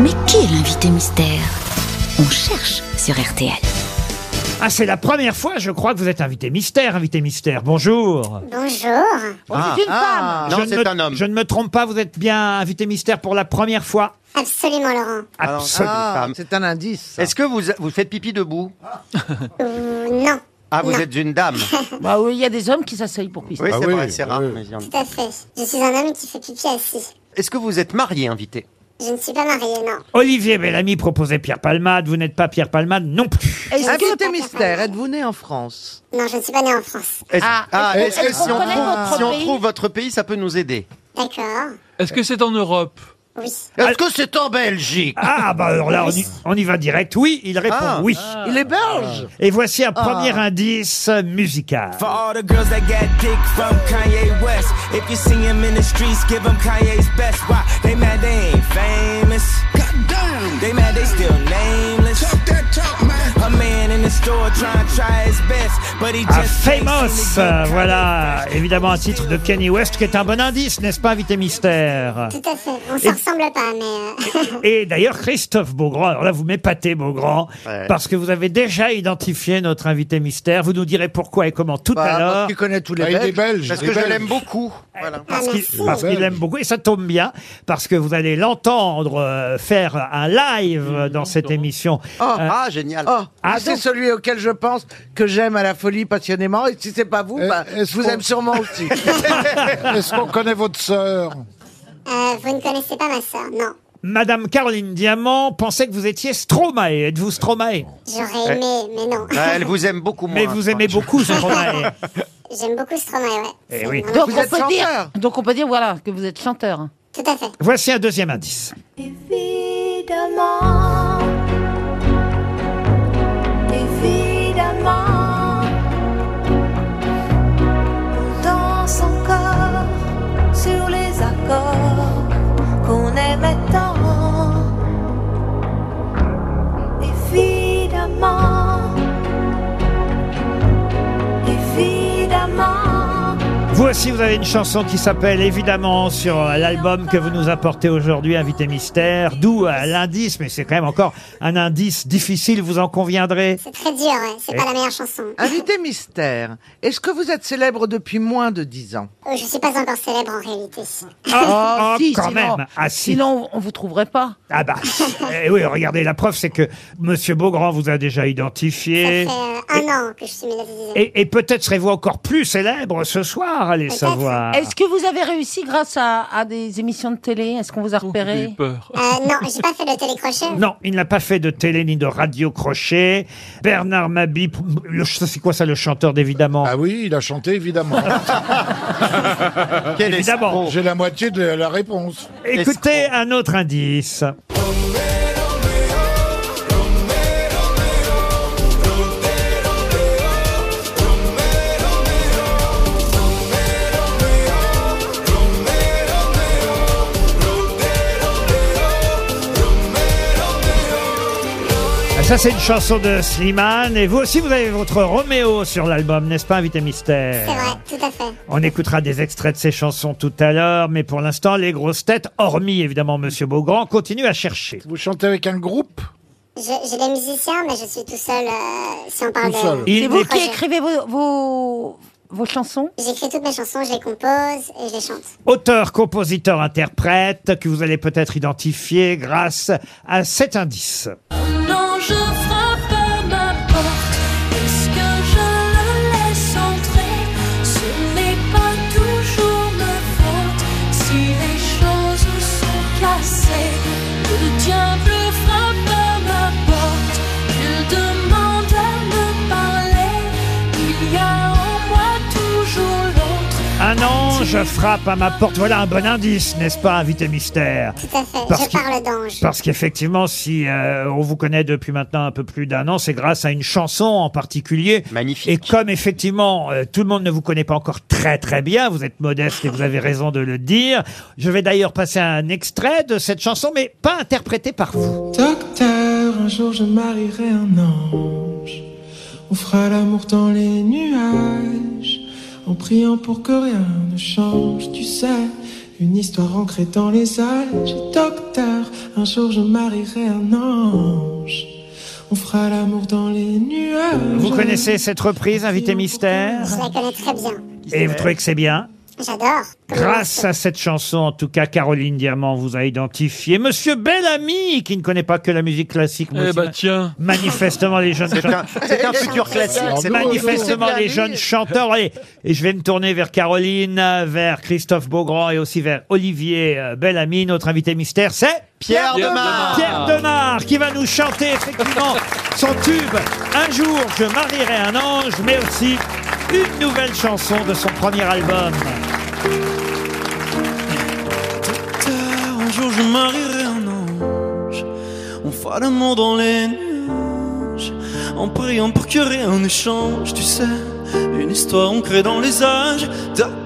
Mais qui est l'invité mystère? On cherche sur RTL. Ah, c'est la première fois, je crois, que vous êtes invité mystère, invité mystère. Bonjour. Bonjour. Ah, ah, je non, ne c'est me- un homme. Je ne me trompe pas, vous êtes bien invité mystère pour la première fois Absolument, Laurent. Absolument. Ah, C'est un indice. ça. Est-ce que vous, vous faites pipi debout? Euh, non. Ah, vous Non. êtes une dame. Bah oui, il y a des hommes qui s'asseyent pour pisser. Oui, Ah c'est oui, vrai, c'est rare. oui. mais il y en a. Tout à fait. Je suis un homme qui fait pipi assis. Est-ce que vous êtes marié, invité? Je ne suis pas mariée, non. Olivier Bellamy proposait Pierre Palmade, vous n'êtes pas Pierre Palmade non plus. Est-ce que Invité mystère, êtes-vous né en France Non, je ne suis pas née en France. Est-ce Ah, ah, est-ce- que si on, connaît trouve, votre si on pays trouve votre pays, ça peut nous aider? D'accord. Est-ce que c'est en Europe? Oui. Est-ce que c'est en Belgique? Ah, bah alors là, on y, on y va direct. Oui, il répond Ah. oui. Il est belge Et voici un premier indice musical. For all the girls that got dick from Kanye West. If you see him in the streets, give him Kanye's best. Why? They mad they ain't famous. Goddamn. They mad they still nameless. Talk that talk, man. A man Ah, Famous, euh, voilà, évidemment un titre de Kanye West qui est un bon indice, n'est-ce pas, invité mystère? Tout à fait. On s'en ressemble pas, mais... euh, Et d'ailleurs, Christophe Beaugrand, alors là, vous m'épatez, Beaugrand, Ouais. parce que vous avez déjà identifié notre invité mystère. Vous nous direz pourquoi et comment tout Bah, à parce l'heure. qu'il connaît tous les Ah, Belges. belge. Parce que je l'aime beaucoup. Voilà. Parce Ah, qu'il parce qu'il Belge. aime beaucoup et ça tombe bien parce que vous allez l'entendre euh, faire un live dans cette émission. Oh, Euh, Ah, génial. Oh, Ah, c'est donc- celui auquel je pense que j'aime à la folie passionnément. Et si c'est pas vous, bah, est-ce je vous aime sûrement aussi. Est-ce qu'on connaît votre sœur? Euh, vous ne connaissez pas ma sœur, non. Madame Caroline Diamant pensait que vous étiez Stromae. Êtes-vous Stromae? J'aurais aimé, mais non. Ah, Elle vous aime beaucoup moins. Mais vous aimez beaucoup Stromae. J'aime beaucoup Stromae, ouais. Eh oui. donc Vous on, êtes peut dire, chanteur. donc on peut dire voilà que vous êtes chanteur. Tout à fait. Voici un deuxième indice. Évidemment, Vous aussi, vous avez une chanson qui s'appelle évidemment sur euh, l'album que vous nous apportez aujourd'hui, Invité Mystère. D'où euh, l'indice, mais c'est quand même encore un indice difficile, vous en conviendrez. C'est très dur, ouais. C'est pas la meilleure chanson. Invité mystère, est-ce que vous êtes célèbre depuis moins de 10 ans? Oh, je suis pas encore célèbre en réalité. Ah, si, quand sinon, même. Ah, si. sinon on vous trouverait pas. Ah bah, eh oui, regardez, la preuve, c'est que Monsieur Beaugrand vous a déjà Ça identifié. fait euh, un an que je suis médiatisée. Et, et peut-être serez-vous encore plus célèbre ce soir, allez savoir. Est-ce que vous avez réussi grâce à, à des émissions de télé? Est-ce qu'on vous a J'ai eu repéré peur. Euh, non, j'ai pas fait de télécrochet. Non, il n'a pas fait de télé ni de radio crochet. Bernard Mabi, le- c'est quoi ça, le chanteur d'évidemment Ah oui, il a chanté, évidemment. Quel Évidemment. escroc. J'ai la moitié de la réponse. Écoutez un autre indice. Ça, c'est une chanson de Slimane. Et vous aussi, vous avez votre Roméo sur l'album, n'est-ce pas, Invité Mystère C'est vrai, tout à fait. On écoutera des extraits de ces chansons tout à l'heure, mais pour l'instant, les grosses têtes, hormis évidemment Monsieur Beaugrand, continuent à chercher. Vous chantez avec un groupe? J'ai des musiciens, mais je suis tout seul euh, si on parle Tout de... seul. Il C'est vous qui écrivez vos, vos, vos chansons? J'écris toutes mes chansons, je les compose et je les chante. auteur, compositeur, interprète, que vous allez peut-être identifier grâce à cet indice. Ange frappe à ma porte. Voilà un bon indice, n'est-ce pas, invité mystère? Tout à fait. Parce je parle d'ange. Parce qu'effectivement, si euh, on vous connaît depuis maintenant un peu plus d'un an, c'est grâce à une chanson en particulier. Magnifique. Et comme effectivement, euh, tout le monde ne vous connaît pas encore très très bien, vous êtes modeste et vous avez raison de le dire. Je vais d'ailleurs passer un extrait de cette chanson, mais pas interprété par vous. Docteur, un jour je marierai un ange. On fera l'amour dans les nuages, en priant pour que rien ne change. Tu sais, une histoire ancrée dans les âges. Docteur, un Un jour je marierai un ange. On fera l'amour dans les nuages. Vous connaissez cette reprise, Invité Mystère Je la connais très bien. Et vous trouvez que c'est bien J'adore. Grâce à cette chanson, en tout cas, Caroline Diamant vous a identifié. Monsieur Bellamy, qui ne connaît pas que la musique classique. moi Eh aussi, bah ma- tiens. Manifestement, les jeunes C'est un, c'est un futur classique. C'est manifestement les jeunes chanteurs. Et, et je vais me tourner vers Caroline, vers Christophe Beaugrand et aussi vers Olivier euh, Bellamy. Notre invité mystère, c'est Pierre Demar. Pierre Demar qui va nous chanter effectivement son tube Un jour je marierai un ange, mais aussi une nouvelle chanson de son premier album. Un jour je marierai un ange. On fera l'amour dans les nuages. En priant pour que rien ne change, tu sais. Une histoire ancrée dans les âges.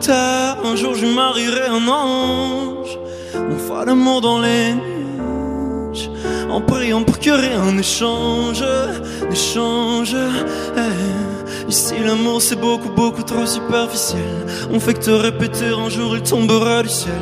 Tard, un jour je marierai un ange. On fera l'amour dans les nuages. En priant pour que rien ne change, ne change. Eh, Ici l'amour c'est beaucoup beaucoup trop superficiel. On fait que te répéter un jour il tombera du ciel.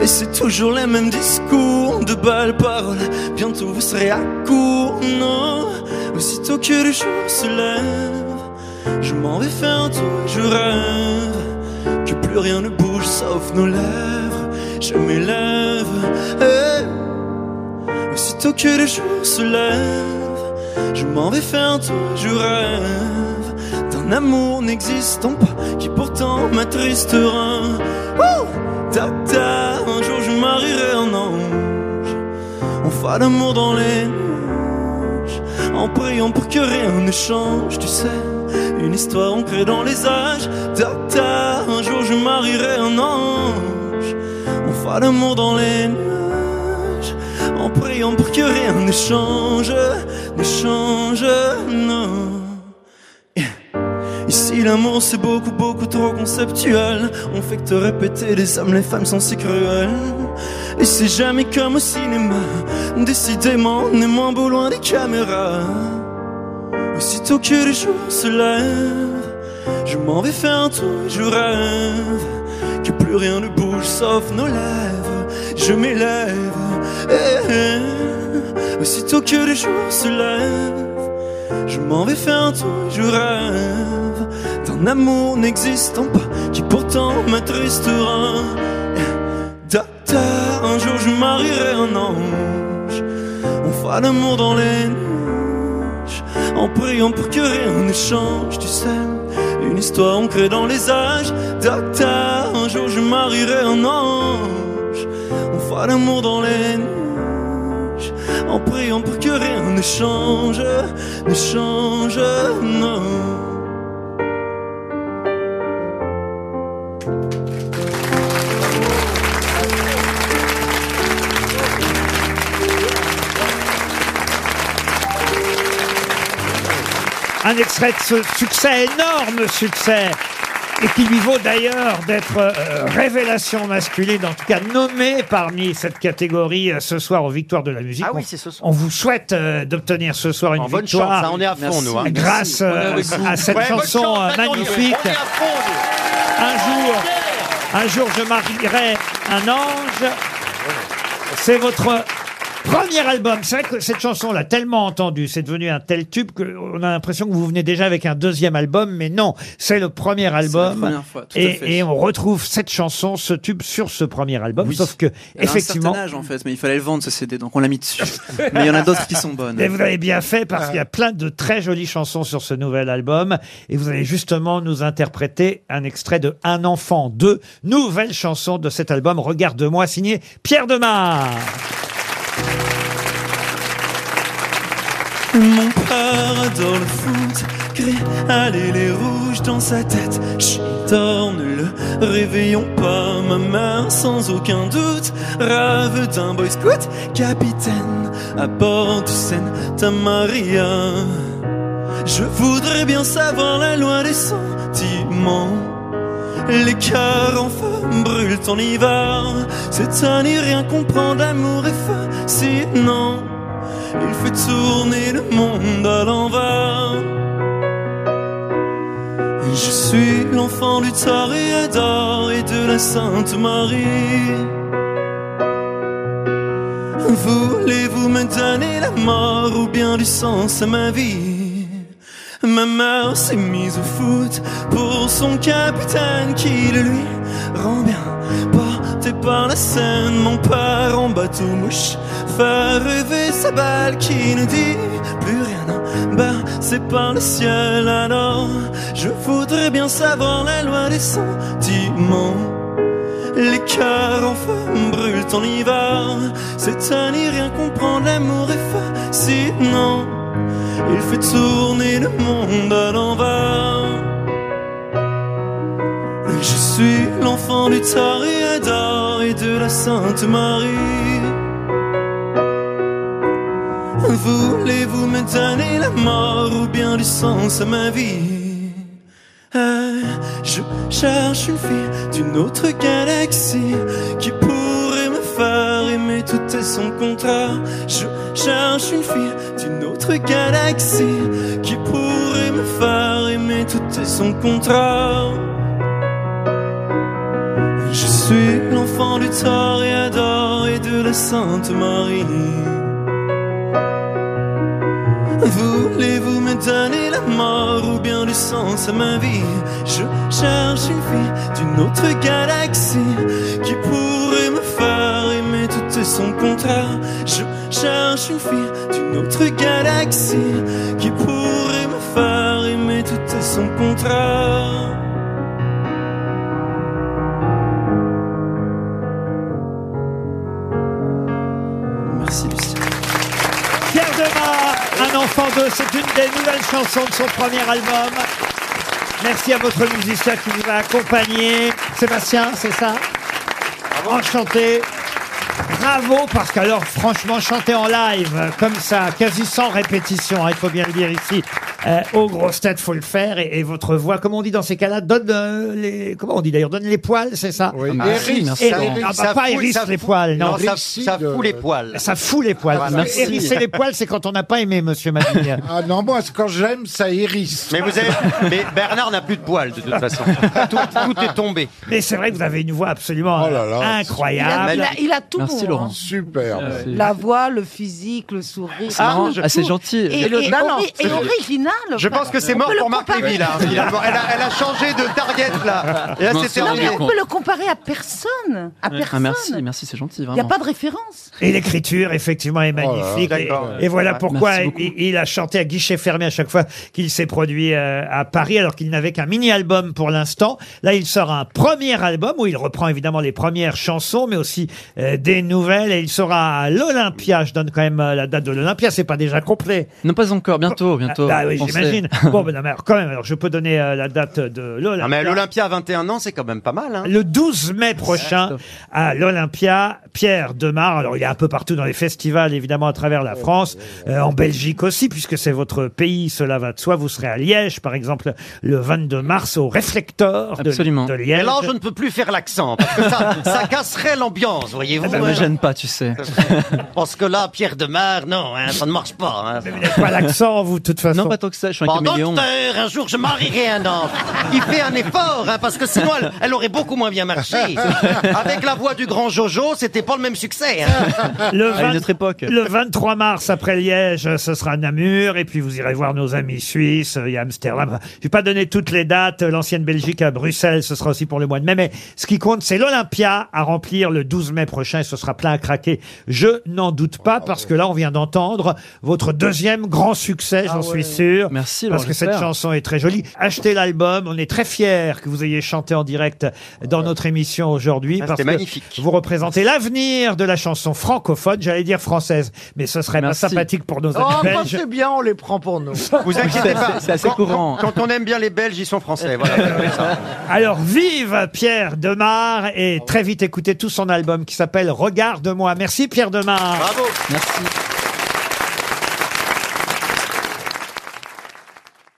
Et c'est toujours les mêmes discours de belles paroles. Bientôt vous serez à court, non? Aussitôt que le jour se lève, je m'en vais faire un tour. Je rêve que plus rien ne bouge sauf nos lèvres. Je m'élève. Aussitôt que le jour se lève, je m'en vais faire un tour. Je rêve amour n'existant pas qui pourtant m'attristera. Wouh Ta ta, un jour je marierai un ange. On fera l'amour dans les nuages, en priant pour que rien ne change, tu sais. Une histoire ancrée dans les âges. Ta ta, un jour je marierai un ange. On fera l'amour dans les nuages, en priant pour que rien ne change, ne change, non. L'amour c'est beaucoup beaucoup trop conceptuel. On fait que te répéter les hommes, les femmes sont si cruelles Et c'est jamais comme au cinéma. Décidément on est moins beau loin des caméras. Aussitôt que les jours se lèvent Je m'en vais faire un tour et je rêve Que plus rien ne bouge sauf nos lèvres. Je m'élève. Eh, eh. Aussitôt que les jours se lèvent je m'en vais faire un tour, je rêve d'un amour n'existant pas qui pourtant m'attristera. Data, un jour je marierai un ange. On fera l'amour dans les nuages en priant pour que rien ne change, tu sais. Une histoire ancrée dans les âges. Data, un jour je marierai un ange. On fera l'amour dans les nuages en priant pour que rien ne change, ne change, non. Un extrait de ce succès, énorme succès, et qui lui vaut d'ailleurs d'être euh, révélation masculine, en tout cas nommé parmi cette catégorie euh, ce soir aux Victoires de la musique. Ah oui, On- c'est ce soir. On vous souhaite euh, d'obtenir ce soir une En bonne victoire. chance, hein, on est à fond, nous. hein. Grâce euh, à cette Ouais, bonne chanson chance, euh, attendez, magnifique. On est à fond, nous. Un jour, un jour, je marierai un ange. C'est votre premier album. C'est vrai que cette chanson, on l'a tellement entendue, c'est devenu un tel tube qu'on a l'impression que vous venez déjà avec un deuxième album, mais non, c'est le premier album. première fois, tout à et, fait. et on retrouve cette chanson, ce tube sur ce premier album, sauf que Elle a effectivement. un certain âge en fait, mais il fallait le vendre ce CD, donc on l'a mis dessus. mais il y en a d'autres qui sont bonnes. Et vous avez bien fait parce qu'il y a plein de très jolies chansons sur ce nouvel album. Et vous allez justement nous interpréter un extrait de Un enfant 2, nouvelle chanson de cet album. Regarde-moi, signé Pierre Demar. Mon père adore le foot, crie allez les rouges dans sa tête. Chut, dors, ne le réveillons pas. Ma mère, sans aucun doute, rêve d'un boy scout, capitaine à bord du Santa Maria. Je voudrais bien savoir la loi des sentiments. Les cœurs en feu brûlent en hiver. N'y rien comprendre, l'amour est fascinant. Il fait tourner le monde à l'envers. Et Je suis l'enfant du toréador et de la Sainte Marie. Voulez-vous me donner la mort ou bien du sens à ma vie? Ma mère s'est mise au foot pour son capitaine qui le lui rend bien. Porté par la scène, mon père en bateau mouche fait rêver sa balle qui ne dit plus rien. Bah c'est par le ciel alors je voudrais bien savoir la loi des sentiments. Les cœurs en feu brûlent en hiver. C'est n'y rien comprendre, l'amour est fascinant. Il fait tourner le monde à l'envers. Je suis l'enfant du Toréador et de la Sainte Marie. Voulez-vous me donner la mort ou bien du sens à ma vie? Euh, je cherche une fille d'une autre galaxie tout et son contraire. Je cherche une fille d'une autre galaxie qui pourrait me faire aimer tout et son contraire. Je suis l'enfant du Toréador et de la Sainte Marie. Voulez-vous me donner la mort ou bien du sens à ma vie? Je cherche une fille d'une autre galaxie qui pourrait son contraire. Je cherche une fille d'une autre galaxie qui pourrait me faire aimer tout et son contraire. Merci Lucie. Pierre Demar, Un enfant d'eux, c'est une des nouvelles chansons de son premier album. Merci à votre musicien qui vous a accompagné. Sébastien, c'est ça? Enchanté. Bravo, parce qu'alors, franchement, chanter en live, comme ça, quasi sans répétition, hein, il faut bien le dire ici, euh, aux grosses têtes, faut le faire, et, et votre voix, comme on dit dans ces cas-là, donne euh, les, comment on dit d'ailleurs, donne les poils, c'est ça Oui. Ah, Hérisse. merci, Hérisse. Laurent. Ah, bah, Ça pas fout- hérisse ça les fout- poils, non. Non, ça, fout les poils. Ça fout les poils. Voilà. Merci. Hérisser les poils, c'est quand on n'a pas aimé, monsieur Mabille. Ah non, moi, c'est quand j'aime, ça hérisse. Mais vous avez, mais Bernard n'a plus de poils de toute façon. Tout, tout est tombé. Mais c'est vrai que vous avez une voix absolument Oh là là. Il a, incroyable. il a- il a tout. Merci, hein. Laurent. Super. La voix, le physique, le sourire. Tout. Ah, c'est gentil. Et, Et le- et Non, non, ori- et original. Je pense que c'est mort pour Marc Lévy, là, finalement. Elle a, elle a changé de target, là. Et là, Non, c'est c'est Non, mais terminé. on peut le comparer à personne. À personne. Ah, merci, merci, c'est gentil, Il n'y a vraiment. pas de référence. Et l'écriture, effectivement, est magnifique. là, et, d'accord. et voilà Ouais. pourquoi Merci il, il a chanté à guichet fermé à chaque fois qu'il s'est produit euh, à Paris, alors qu'il n'avait qu'un mini-album pour l'instant. Là, il sort un premier album où il reprend évidemment les premières chansons, mais aussi euh, des nouvelles. Et il sera à l'Olympia. Je donne quand même euh, la date de l'Olympia. C'est pas déjà complet. Non, pas encore, bientôt, bientôt. Ah, oui, J'imagine. bon, ben non, mais alors, quand même, alors, je peux donner euh, la date de l'Olympia. Ah, mais l'Olympia à 21 ans, c'est quand même pas mal. Hein. Le 12 mai prochain, Christophe. à l'Olympia, Pierre Demar, alors il est un peu partout dans les festivals, évidemment, à travers la France, euh, en Belgique aussi, puisque c'est votre pays, cela va de soi. Vous serez à Liège, par exemple, le 22 mars, au Réflecteur de, Absolument. de Et Liège. là, je ne peux plus faire l'accent, parce que ça, ça casserait l'ambiance, voyez-vous. Ça me gêne pas, tu sais. Parce que là, Pierre Demar, non, hein, ça ne marche pas. Hein. Vous n'avez pas l'accent, vous, de toute façon. Non, pas tant que ça, je suis un Bon, caméléon. docteur, un jour je marierai un homme. Il fait un effort, hein, parce que sinon elle, elle aurait beaucoup moins bien marché. Avec la voix du grand Jojo, c'était pas le même succès. Hein. le, À une autre époque. le 23 mars, après Liège, ce sera Namur, et puis vous irez voir nos amis suisses, il y a Amsterdam. Je vais pas donner toutes les dates. L'ancienne Belgique à Bruxelles, ce sera aussi pour le mois de mai. Mais ce qui compte, c'est l'Olympia à remplir le 12 mai prochain, et ce sera plein à craquer. Je n'en doute pas, parce que là, on vient d'entendre votre deuxième grand succès, j'en suis sûr. Merci, Parce que cette chanson est très jolie. Achetez l'album. On est très fiers que vous ayez chanté en direct dans notre émission aujourd'hui. Ah, parce c'était que magnifique. Vous représentez l'avenir de la chanson francophone. J'allais dire française, mais ce serait Merci. pas sympathique pour nos Oh, amis quand belges. c'est bien, on les prend pour nous. Vous inquiétez C'est- pas. c'est assez Quand- courant. Quand, quand on aime bien les Belges, ils sont français. Voilà, c'est ça. Alors vive Pierre Demar et très vite écoutez tout son album qui s'appelle Regarde-moi. Merci Pierre Demar. Bravo. Merci.